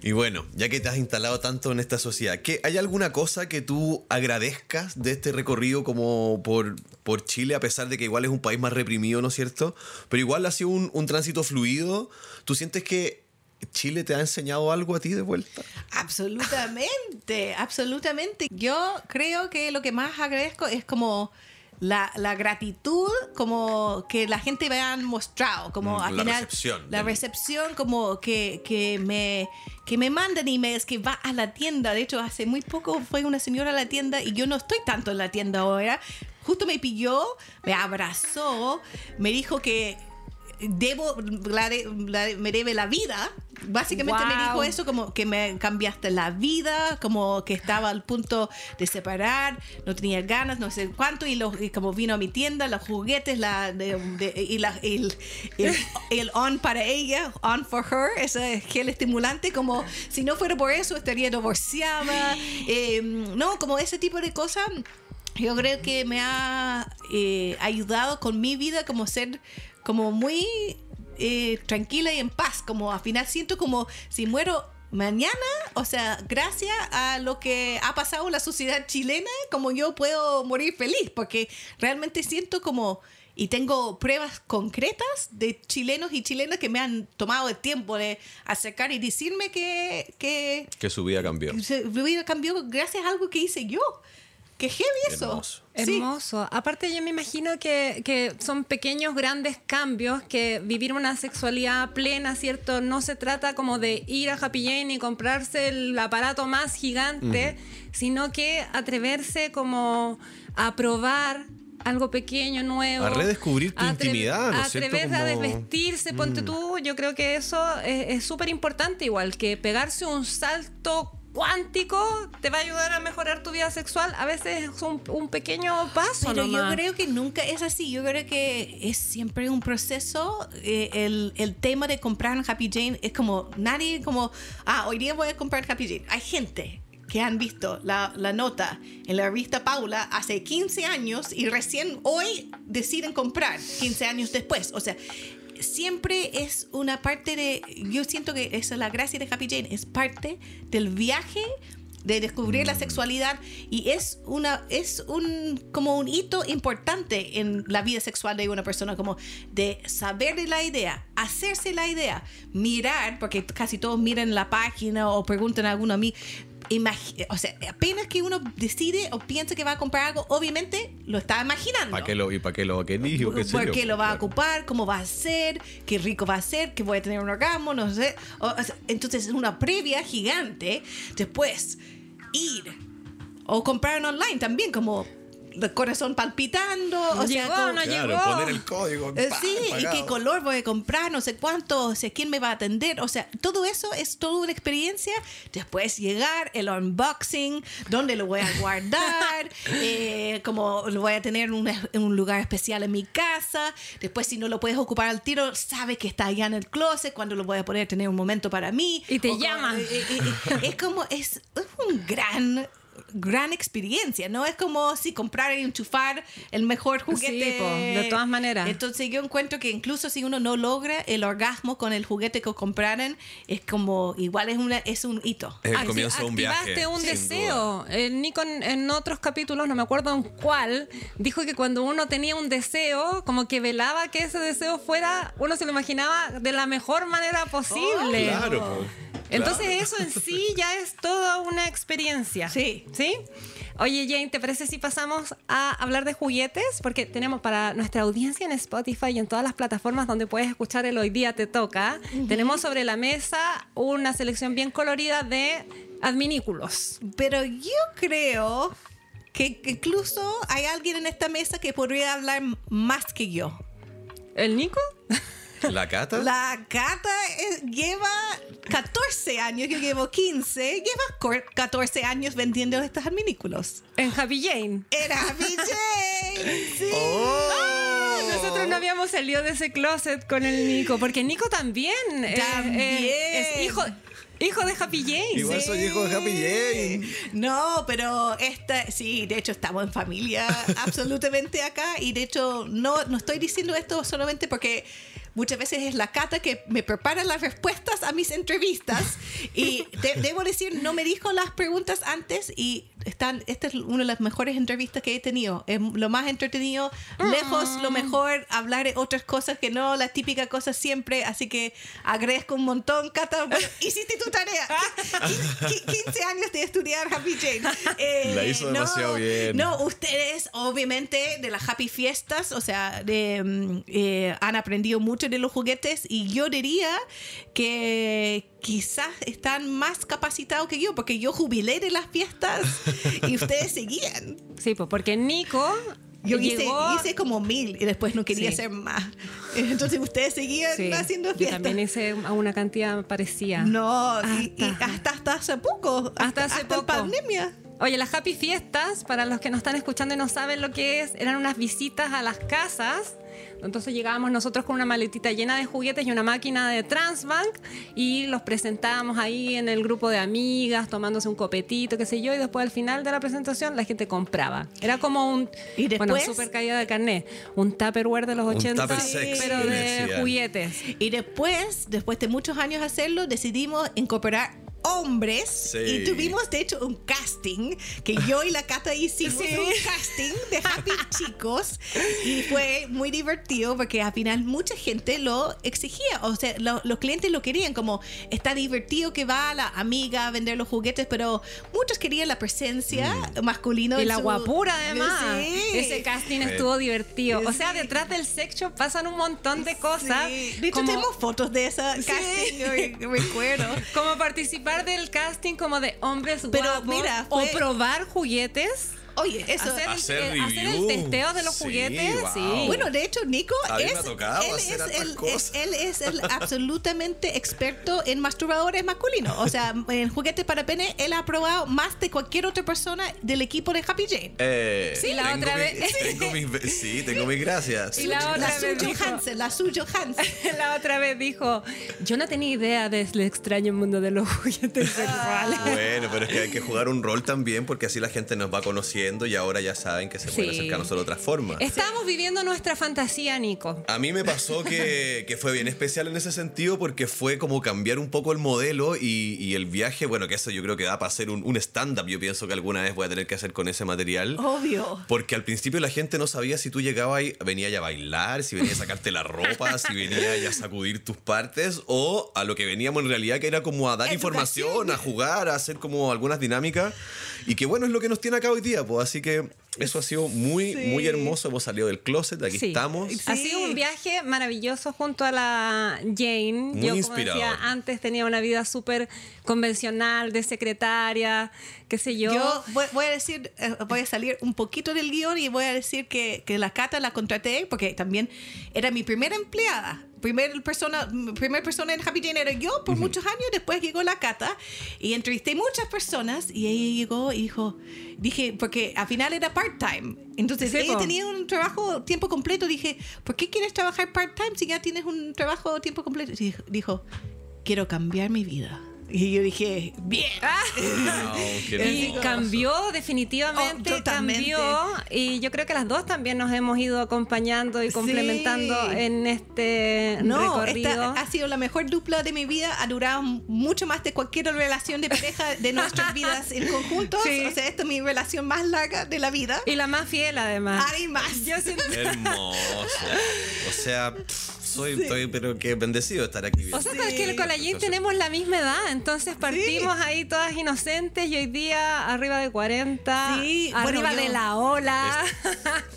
Y bueno, ya que te has instalado tanto en esta sociedad, ¿qué, ¿hay alguna cosa que tú agradezcas de este recorrido como por, por Chile, a pesar de que igual es un país más reprimido, ¿no es cierto? Pero igual ha sido un, un tránsito fluido. ¿Tú sientes que Chile te ha enseñado algo a ti de vuelta? Absolutamente, absolutamente. Yo creo que lo que más agradezco es como la, la gratitud, como que la me han mostrado, como Mm, al la final recepción la del- recepción, como que, que me que me mandan emails, que va a la tienda. De hecho, hace muy poco fue una señora a la tienda y yo no estoy tanto en la tienda ahora. Justo me pilló, me abrazó, me dijo que debo, la de- la- me debe la vida. Básicamente me dijo eso, como que me cambiaste la vida, como que estaba al punto de separar, no tenía ganas, no sé cuánto, y, lo- y como vino a mi tienda, los juguetes, la, de- de- y la- el, el, el on para ella, on for her, ese gel estimulante, como si no fuera por eso estaría divorciada, eh, no, como ese tipo de cosas. Yo creo que me ha eh, ayudado con mi vida como ser como muy eh, tranquila y en paz, como al final siento como si muero mañana, o sea, gracias a lo que ha pasado en la sociedad chilena, como yo puedo morir feliz, porque realmente siento como, y tengo pruebas concretas de chilenos y chilenas que me han tomado el tiempo de acercar y decirme que, que Que su vida cambió. mi vida cambió gracias a algo que hice yo. Que heavy eso. Hermoso. Sí. Hermoso. Aparte, yo me imagino que, que son pequeños, grandes cambios, que vivir una sexualidad plena, ¿cierto? No se trata como de ir a Happy Jane y comprarse el aparato más gigante, sino que atreverse como a probar algo pequeño, nuevo. A redescubrir tu intimidad, ¿no es cierto? A desvestirse, ponte tú. Yo creo que eso es es súper importante, igual que pegarse un salto cuántico te va a ayudar a mejorar tu vida sexual. A veces es un, un pequeño paso. Pero yo nomás. creo que nunca es así. Yo creo que es siempre un proceso. Eh, el, el tema de comprar en Happy Jane es como nadie como, ah, hoy día voy a comprar Happy Jane. Hay gente que han visto la, la nota en la revista Paula hace 15 años y recién hoy deciden comprar 15 años después. O sea, siempre es una parte de, yo siento que esa es la gracia de Happy Jane, es parte del viaje de descubrir la sexualidad y es una es un como un hito importante en la vida sexual de una persona como de saber de la idea hacerse la idea mirar porque casi todos miran la página o preguntan a alguno a mí o sea apenas que uno decide o piensa que va a comprar algo obviamente lo está imaginando ¿Para qué lo, ¿Y para qué lo querís? o qué ¿Por qué lo va a ocupar? ¿Cómo va a ser? ¿Qué rico va a ser? ¿Que voy a tener un orgasmo? No sé. O- o sea, entonces es una previa gigante. Después, ir o comprar en online también, como el corazón palpitando. O sea, Llegó, como- no Claro, llegó. poner el código. eh. Sí, y pagado. qué color voy a comprar, no sé cuánto, o sea, quién me va a atender. O sea, todo eso es toda una experiencia. Después llegar, el unboxing, dónde lo voy a guardar, eh, como lo voy a tener en un, en un lugar especial en mi casa. Después, si no lo puedes ocupar al tiro, sabes que está allá en el closet, cuando lo voy a poder tener un momento para mí. Y te O como- llama. eh, eh, eh, es como, es, es un gran gran experiencia, no es como si comprar y enchufar el mejor juguete. Sí, po, de todas maneras. Entonces yo encuentro que incluso si uno no logra el orgasmo con el juguete que compraron, es como igual es una es un hito. Es el comienzo de un viaje. Activaste un deseo. El Nico en, en otros capítulos, no me acuerdo en cuál, dijo que cuando uno tenía un deseo, como que velaba que ese deseo fuera, uno se lo imaginaba de la mejor manera posible. duda. Claro, po. Entonces Claro. eso en sí ya es toda una experiencia. Sí. ¿Sí? Oye, Jane, ¿te parece si pasamos a hablar de juguetes? Porque tenemos para nuestra audiencia en Spotify y en todas las plataformas donde puedes escuchar el Hoy Día Te Toca, tenemos sobre la mesa una selección bien colorida de adminículos. Pero yo creo que incluso hay alguien en esta mesa que podría hablar más que yo. ¿El Nico? ¿La cata? La Cata lleva 14 años, yo llevo 15, lleva cor- 14 años vendiendo estos adminículos. En Happy Jane. Era BJ. Sí. ¡Oh! Ah, Nosotros no habíamos salido de ese closet con el Nico, porque Nico también, eh, También. eh, es hijo, hijo de Happy Jane. Igual soy hijo de Happy Jane. No, pero esta, sí, de hecho estamos en familia absolutamente acá y de hecho no, no estoy diciendo esto solamente porque muchas veces es la Cata que me prepara las respuestas a mis entrevistas y de- debo decir, no me dijo las preguntas antes y están, esta es una de las mejores entrevistas que he tenido. Es lo más entretenido, lejos lo mejor, hablar de otras cosas que no las típicas cosas siempre, así que agradezco un montón, Cata. Bueno, hiciste tu tarea. Qui- qui- 15 años de estudiar Happy Jane. Eh, La hizo demasiado bien. No, ustedes obviamente de las Happy Fiestas, o sea, de, mm, eh, han aprendido mucho de los juguetes y yo diría que quizás están más capacitados que yo, porque yo jubilé de las fiestas y ustedes seguían. Sí, pues porque Nico Yo hice, como mil y después no quería Sí. hacer más. Entonces ustedes seguían Sí, haciendo yo fiestas. también hice a una cantidad parecida. No, y- y Hasta- hasta, hasta hace poco. Hasta hace en poco. pandemia. Oye, las Happy Fiestas, para los que nos están escuchando y no saben lo que es, eran unas visitas a las casas. Entonces llegábamos nosotros con una maletita llena de juguetes y una máquina de Transbank y los presentábamos ahí en el grupo de amigas, tomándose un copetito, qué sé yo, y después al final de la presentación la gente compraba. Era como un, ¿Y bueno, super caída de carnet, un Tupperware de los Un 80, tupper sexy, pero de juguetes. Y después, después de muchos años hacerlo, decidimos incorporar hombres Sí. y tuvimos de hecho un casting que yo y la Cata hicimos Sí. un casting de Happy Chicos y fue muy divertido porque al final mucha gente lo exigía, o sea, lo- los clientes lo querían como está divertido que va la amiga a vender los juguetes, pero muchos querían la presencia masculina Y en la su- guapura además. Sí. Ese casting estuvo divertido. O sea, detrás del sex shop pasan un montón de cosas. Sí. De hecho, como, tenemos fotos de esa casting, recuerdo. como participar del casting como de hombres Pero guapos mira, o probar juguetes. Oye, eso. hacer, el- Hacer eh, hacer el testeo de los Sí, juguetes. wow. Sí. Bueno, de hecho, Nico A mí me es, ha tocado él, es el, cosas. él es el absolutamente experto en masturbadores masculinos. O sea, en juguetes para pene, él ha probado más de cualquier otra persona del equipo de Happy Jane. Eh, Sí, la tengo otra mi- vez- tengo mis- sí, tengo mis gracias. Y la otra la vez suyo dijo- Hansen, la suyo Hansen. La otra vez dijo, yo no tenía idea del extraño mundo de los juguetes sexuales. Bueno, pero es que hay que jugar un rol también porque así la gente nos va conociendo y ahora ya saben que se pueden Sí. acercar nosotros de otra forma. Estamos viviendo nuestra fantasía, Nico. A mí me pasó que, que fue bien especial en ese sentido porque fue como cambiar un poco el modelo y, y el viaje, bueno, que eso yo creo que da para hacer un, un stand-up, yo pienso que alguna vez voy a tener que hacer con ese material. Obvio. Porque al principio la gente no sabía si tú llegabas y venía ya a bailar, si venía a sacarte la ropa, si venía ya a sacudir tus partes, o a lo que veníamos en realidad, que era como a dar Educación. información, a jugar, a hacer como algunas dinámicas. Y que bueno, es lo que nos tiene acá hoy día, pues así que eso ha sido muy, muy hermoso. Hemos salido del closet, aquí Sí. estamos. Ha Sí. sido un viaje maravilloso junto a la Jane. Muy Yo, como decía antes, tenía una vida súper convencional de secretaria, qué sé yo. Yo voy, voy a decir, eh, voy a salir un poquito del guion y voy a decir que, que la Cata la contraté porque también era mi primera empleada. Primer persona, primera persona en Happy Jane era yo por muchos años, después llegó la Cata y entrevisté muchas personas y ella llegó y dijo, dije, porque al final era part-time. Entonces Sí, ella tenía un trabajo tiempo completo. Dije, ¿por qué quieres trabajar part-time si ya tienes un trabajo tiempo completo? Y dijo, quiero cambiar mi vida. Y yo dije, bien. Wow, qué Y cambió, definitivamente Oh, cambió. Y yo creo que las dos también nos hemos ido acompañando y complementando Sí. en este No, recorrido. esta ha sido la mejor dupla de mi vida. Ha durado mucho más de cualquier relación de pareja de nuestras vidas en conjunto. Sí. O sea, esta es mi relación más larga de la vida. Y la más fiel, además. Hay más. Yo siento- Hermoso. O sea, pff, soy, estoy, pero que bendecido de estar aquí. O sea, Sí. con que con la Jean tenemos la misma edad, entonces partimos ahí todas inocentes y hoy día arriba de 40, Sí, bueno, arriba yo- de la ola.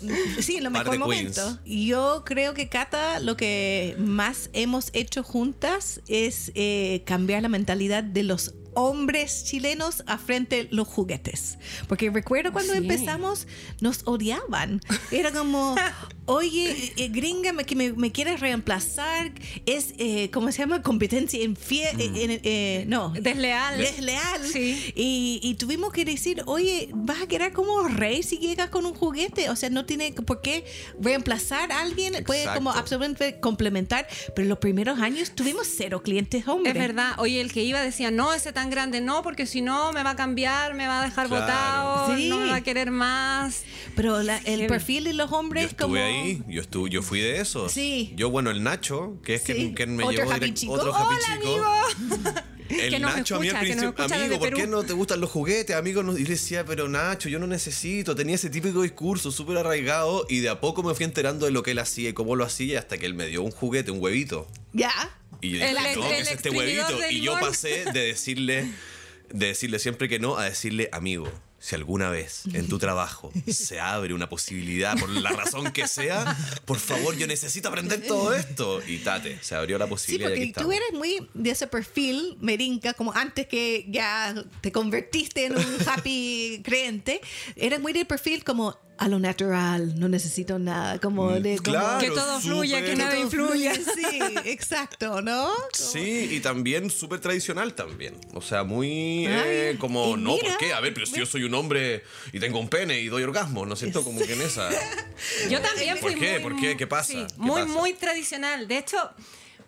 Sí, en lo mejor queens. momento. Yo creo que Cata, lo que más hemos hecho juntas es eh, cambiar la mentalidad de los hombres chilenos a frente los juguetes. Porque recuerdo cuando Sí. empezamos, nos odiaban. Era como, oye, eh, gringa, me, me, me quieres reemplazar, es, eh, ¿cómo se llama? Competencia infie- eh, en- eh, no. Desleal. Desleal. Sí. Y, y tuvimos que decir, oye, vas a quedar como rey si llegas con un juguete. O sea, no tiene por qué reemplazar a alguien. Puede Exacto. como absolutamente complementar. Pero los primeros años tuvimos cero clientes hombres. Es verdad, oye, el que iba decía, no, ese tan grande no, porque si no me va a cambiar, me va a dejar Claro. botado, Sí. no me va a querer más. Pero la- el perfil de los Yo hombres estuve como... ahí, yo, estuve, yo fui de esos. Sí. Yo, bueno, el Nacho, que es Sí. quien, quien me Otro llevó happy direct- chico. otro happy Hola, chico. amigo. El Que nos Nacho a mí al que principio, amigo, ¿por qué no te gustan los juguetes? Amigo, no- y yo le decía, pero Nacho, yo no necesito. Tenía ese típico discurso súper arraigado y de a poco me fui enterando de lo que él hacía y cómo lo hacía hasta que él me dio un juguete, un huevito. Ya. Y yo El dije, ex- no, el ¿qué es este huevito? de Y yo pasé de decirle, de decirle siempre que no a decirle, amigo, si alguna vez en tu trabajo se abre una posibilidad, por la razón que sea, por favor, yo necesito aprender todo esto. Y tate, se abrió la Sí, posibilidad. y aquí porque tú estamos. eres muy de ese perfil, Merinca, como antes que ya te convertiste en un happy creyente, eres muy del perfil como a lo natural, no necesito nada, como de... como- claro, que todo fluya, que nada influya. Sí, exacto, ¿no? Sí, y también súper tradicional también. O sea, muy Ay, eh, como, y no, mira, ¿por qué? A ver, pero si yo soy un hombre y tengo un pene y doy orgasmo, ¿no siento como que en esa... Yo también ¿Por fui qué? muy, ¿Por qué? ¿Qué pasa? sí, ¿Qué muy, pasa? muy tradicional. De hecho,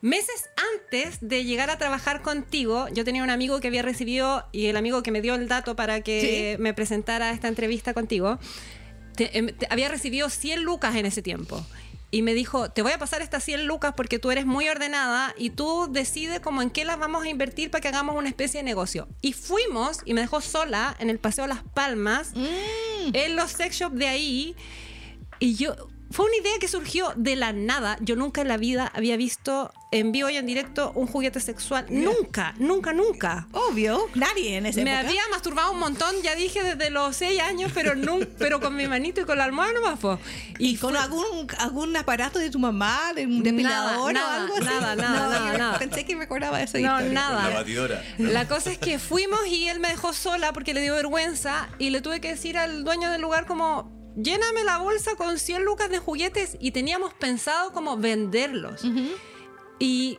meses antes de llegar a trabajar contigo, yo tenía un amigo que había recibido y el amigo que me dio el dato para que Sí. me presentara esta entrevista contigo, te- em, te- había recibido 100 lucas en ese tiempo. Y me dijo, te voy a pasar estas 100 lucas porque tú eres muy ordenada y tú decides como en qué las vamos a invertir para que hagamos una especie de negocio. Y fuimos y me dejó sola en el Paseo Las Palmas, en los sex shops de ahí. Y yo, fue una idea que surgió de la nada. Yo nunca en la vida había visto en vivo y en directo un juguete sexual. Nunca, nunca, nunca. Obvio, nadie en esa Me época. había masturbado un montón, ya dije desde los 6 años, pero, nun- pero con mi manito y con la almohada nomás fue. ¿Y con algún, algún aparato de tu mamá, de un depilador nada, o algo así? nada, nada, No, nada, nada. Pensé que recordaba esa No, historia. nada. La batidora. La cosa es que fuimos y él me dejó sola porque le dio vergüenza y le tuve que decir al dueño del lugar como, lléname la bolsa con 100 lucas de juguetes y teníamos pensado como venderlos. Y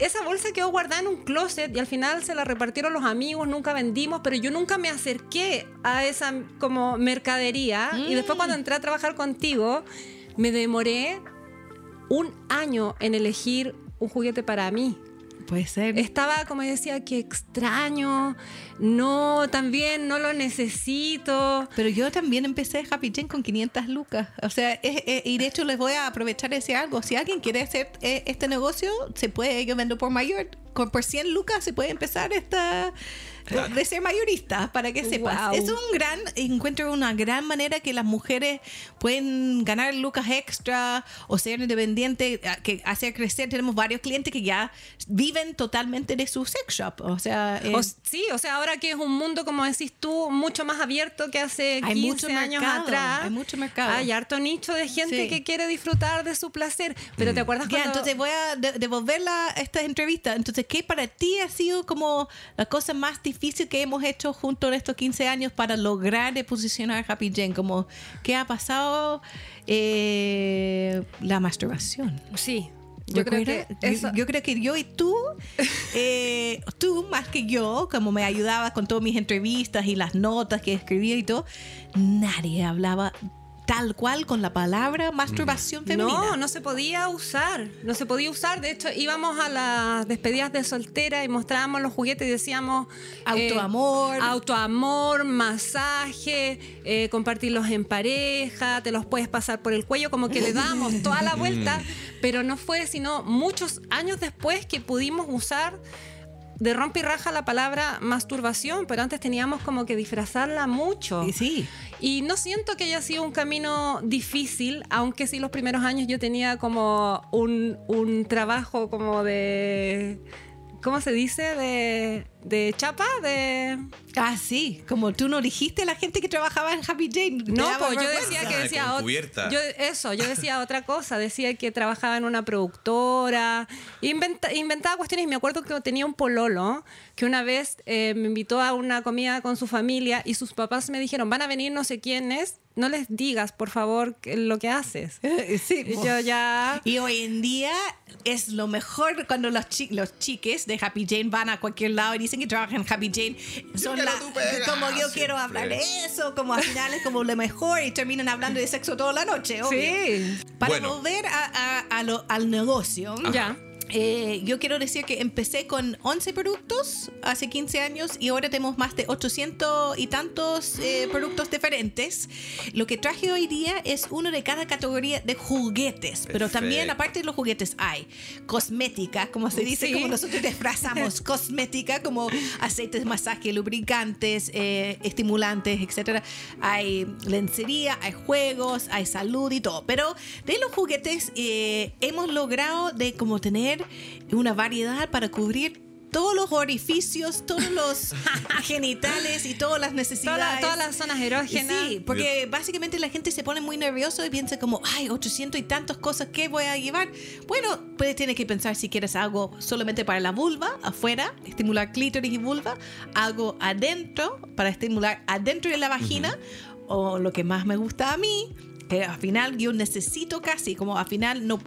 esa bolsa quedó guardada en un closet y al final se la repartieron los amigos, nunca vendimos, pero yo nunca me acerqué a esa como mercadería y después cuando entré a trabajar contigo me demoré un año en elegir un juguete para mí. Puede ser. Estaba, como decía, que extraño, no, también no lo necesito. Pero yo también empecé Happy Jane con 500 lucas. O sea, es- es- y de hecho les voy a aprovechar ese algo. Si alguien quiere hacer eh, este negocio, se puede, yo vendo por mayor con por 100 lucas se puede empezar esta de ser mayorista, para que sepas. Wow. Es un gran, encuentro una gran manera que las mujeres pueden ganar lucas extra o ser independientes, que hacer crecer. Tenemos varios clientes que ya viven totalmente de su sex shop. O sea, eh, O- sí, o sea, ahora que es un mundo, como decís tú, mucho más abierto que hace Hay 15 mucho años mercado, atrás. hay mucho mercado. Hay harto nicho de gente Sí. que quiere disfrutar de su placer. Pero ¿te acuerdas Ya, cuando... entonces voy a de- devolver la, esta entrevista. Entonces, ¿qué para ti ha sido como la cosa más difícil que hemos hecho junto en estos 15 años para lograr de posicionar Happy Jane? Como, ¿qué ha pasado? Eh, la masturbación. Sí, yo creo que ¿Recuerdas? eso... yo, yo creo que yo y tú, eh, tú más que yo, como me ayudabas con todas mis entrevistas y las notas que escribía y todo, nadie hablaba tal cual con la palabra masturbación femenina. No, no se podía usar, no se podía usar. De hecho, íbamos a las despedidas de soltera y mostrábamos los juguetes y decíamos... eh, Autoamor. autoamor, masaje, eh, compartirlos en pareja, te los puedes pasar por el cuello, como que le damos toda la vuelta. pero no fue sino muchos años después que pudimos usar de rompe y raja la palabra masturbación, pero antes teníamos como que disfrazarla mucho. Y sí. Y no siento que haya sido un camino difícil, aunque sí los primeros años yo tenía como un, un trabajo como de... ¿Cómo se dice? De, de chapa, de... Ah, sí, como tú no dijiste a la gente que trabajaba en Happy Jane. No, pues yo decía que Ah, decía como ot- cubierta. yo eso, yo decía otra cosa, decía que trabajaba en una productora, inventa- inventaba cuestiones y me acuerdo que tenía un pololo que una vez eh, me invitó a una comida con su familia y sus papás me dijeron, van a venir no sé quiénes, no les digas por favor lo que haces. Sí, Y yo ya... Y hoy en día es lo mejor cuando los, chi- los chiques de Happy Jane van a cualquier lado y dicen que trabajan en Happy Jane. Son la- como yo siempre. quiero hablar de eso, como al final es como lo mejor y terminan hablando de sexo toda la noche. obvio. Sí. Para Bueno. volver a- a- a lo- al negocio, Ya. Eh, yo quiero decir que empecé con 11 productos hace 15 años y ahora tenemos más de 800 y tantos eh, productos diferentes. Lo que traje hoy día es uno de cada categoría de juguetes, pero también aparte de los juguetes hay cosmética, como se dice, Sí. como nosotros disfrazamos, cosmética como aceites, masaje, lubricantes, eh, estimulantes, etcétera. Hay lencería, hay juegos, hay salud y todo. Pero de los juguetes eh, hemos logrado de como tener una variedad para cubrir todos los orificios, todos los genitales y todas las Toda necesidades. la- todas las zonas erógenas. Sí, porque básicamente la gente se pone muy nervioso y piensa como, ay, 800 y tantas cosas, ¿qué voy a llevar? Bueno, pues tienes que pensar si quieres algo solamente para la vulva, afuera, estimular clítoris y vulva, algo adentro, para estimular adentro de la vagina, o lo que más me gusta a mí, que al final yo necesito casi, como al final, no,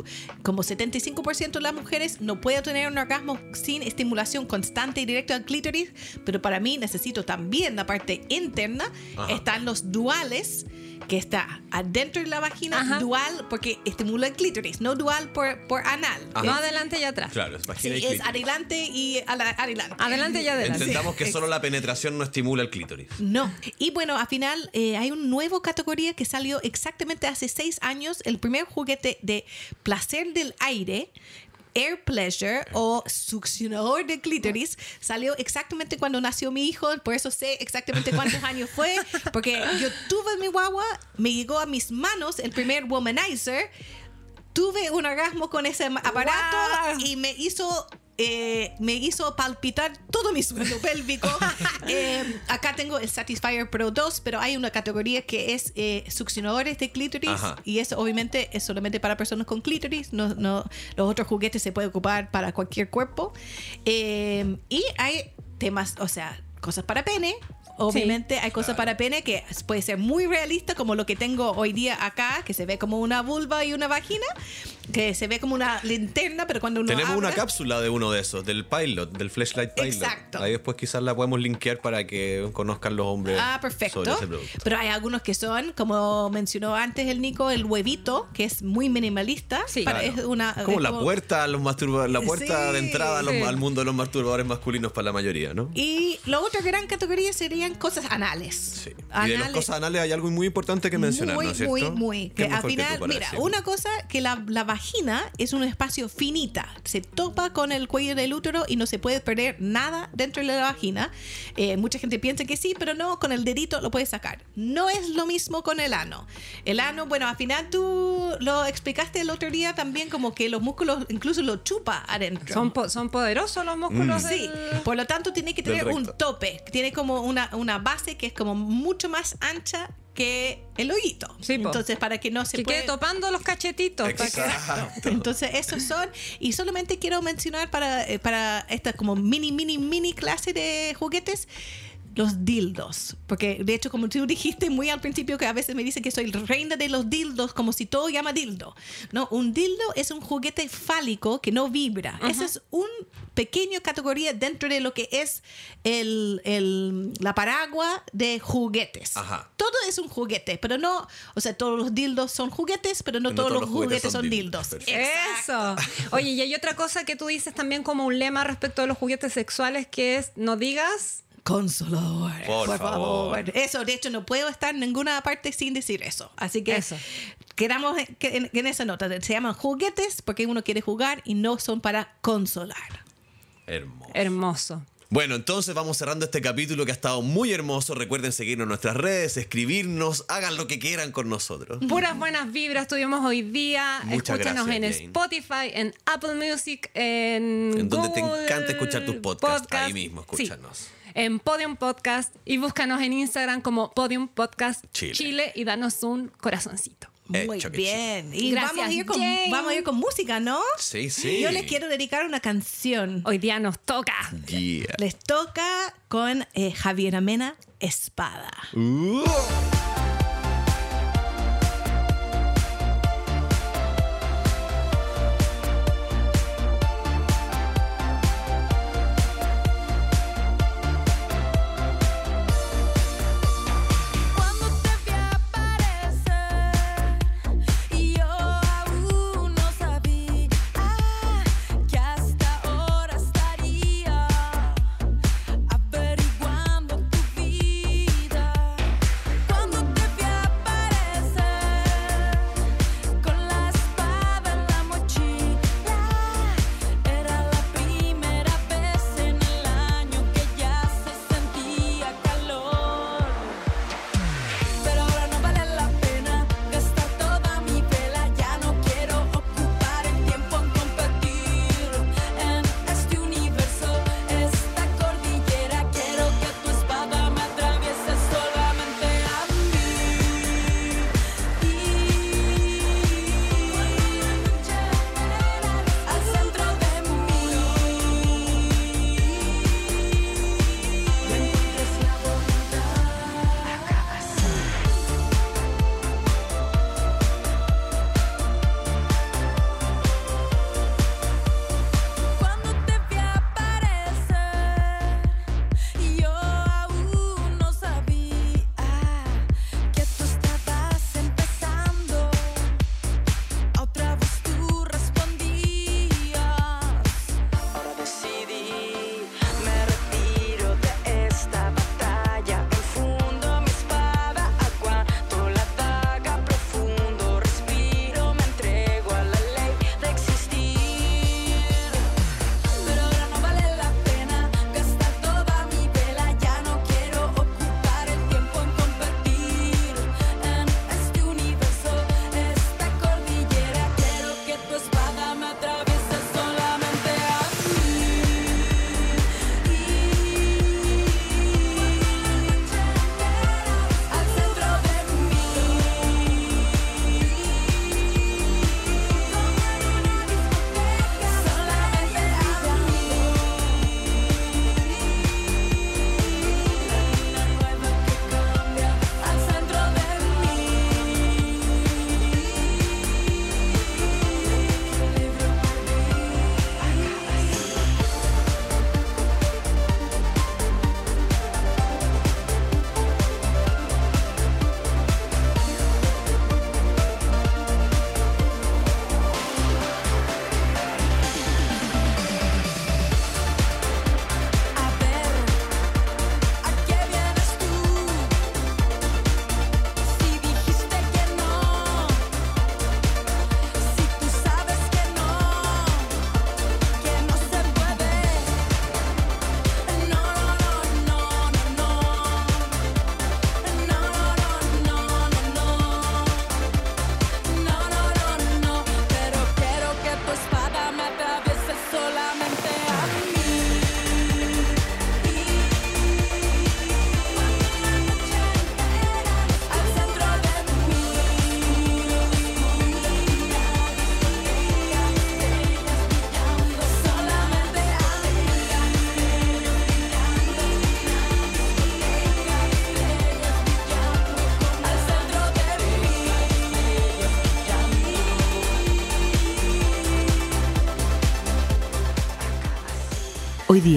como 75% de las mujeres no puedo tener un orgasmo sin estimulación constante y directa al clítoris, pero para mí necesito también la parte interna, Ajá. están los duales, que está adentro de la vagina, Ajá. dual porque estimula el clítoris, no dual por, por anal. Ajá. No adelante y atrás. Claro, es Sí, vagina y es adelante y adelante. Adelante y adelante. Entendamos que Sí, solo la penetración no estimula el clítoris. No. Y bueno, al final eh, hay una nueva categoría que salió exactamente hace seis años, el primer juguete de placer del aire. Air Pleasure o succionador de clítoris salió exactamente cuando nació mi hijo, por eso sé exactamente cuántos años fue, porque yo tuve mi guagua, me llegó a mis manos el primer womanizer, tuve un orgasmo con ese aparato Wow. y me hizo eh, me hizo palpitar todo mi suelo pélvico. Eh, acá tengo el Satisfyer Pro 2, pero hay una categoría que es eh, succionadores de clítoris Ajá. y eso obviamente es solamente para personas con clítoris. No, no, los otros juguetes se pueden ocupar para cualquier cuerpo. Eh, y hay temas, o sea, cosas para pene. Obviamente hay cosas para pene que puede ser muy realista, como lo que tengo hoy día acá, que se ve como una vulva y una vagina, que se ve como una linterna, pero cuando uno Tenemos una abre- cápsula de uno de esos, del pilot, del flashlight pilot. Exacto. Ahí después quizás la podemos linkear para que conozcan los hombres Ah, sobre perfecto. ese producto. Pero hay algunos que son, como mencionó antes el Nico, el huevito, que es muy minimalista. Sí. Para- Claro. es una, como es la como- puerta a los masturba- la puerta Sí, de entrada a los- sí. al mundo de los masturbadores masculinos para la mayoría, ¿no? Y la otra gran categoría serían cosas anales. Sí. Y de las Anales. cosas anales hay algo muy importante que mencionar, muy, ¿no es cierto? muy, muy. ¿Qué Que al final, mira, una cosa que la, la vagina es un espacio finita. Se topa con el cuello del útero y no se puede perder nada dentro de la vagina. Eh, mucha gente piensa que sí, pero no, con el dedito lo puedes sacar. No es lo mismo con el ano. El ano, bueno, al final tú lo explicaste el otro día también como que los músculos incluso lo chupa adentro. Son, po- son poderosos los músculos. Sí, del- por lo tanto tiene que tener un tope, tiene como una, una base que es como mucho más ancha que el hoyito. Sí. Entonces, para que no se que pueda... quede topando los cachetitos. para que- Exacto. Entonces, esos son. Y solamente quiero mencionar para, eh, para esta como mini, mini, mini clase de juguetes. Los dildos. Porque de hecho, como tú dijiste muy al principio, que a veces me dicen que soy reina de los dildos, como si todo llama dildo. No, un dildo es un juguete fálico que no vibra. Esa es un pequeño categoría dentro de lo que es el, el- la paragua de juguetes. Ajá. Todo es un juguete, pero no, o sea, todos los dildos son juguetes, pero no, todos, los juguetes, son dildos. Perfecto. Eso. Oye, y hay otra cosa que tú dices también como un lema respecto a los juguetes sexuales que es no digas. Consolador. Por Por, favor. favor. Eso, de hecho, no puedo estar en ninguna parte sin decir eso. Así que Eso. quedamos en, que- en- en esa nota. Se llaman juguetes porque uno quiere jugar y no son para consolar. Hermoso. Hermoso. Bueno, entonces vamos cerrando este capítulo que ha estado muy hermoso. Recuerden seguirnos en nuestras redes, escribirnos, hagan lo que quieran con nosotros. Puras buenas vibras tuvimos hoy día. Muchas Escúchanos gracias, en Jane. Spotify, en Apple Music, en. En donde te encanta escuchar tus podcasts, Podcast. ahí mismo, Sí. escúchanos. en Podium Podcast y búscanos en Instagram como Podium Podcast Chile. Chile, y danos un corazoncito. Muy Hecho que bien. Y Gracias, vamos a, ir con, vamos a ir con música, ¿no? Sí, sí. Yo les quiero dedicar una canción. Hoy día nos toca. Yeah. Les toca con eh, Javier Amena, Espada. Uh.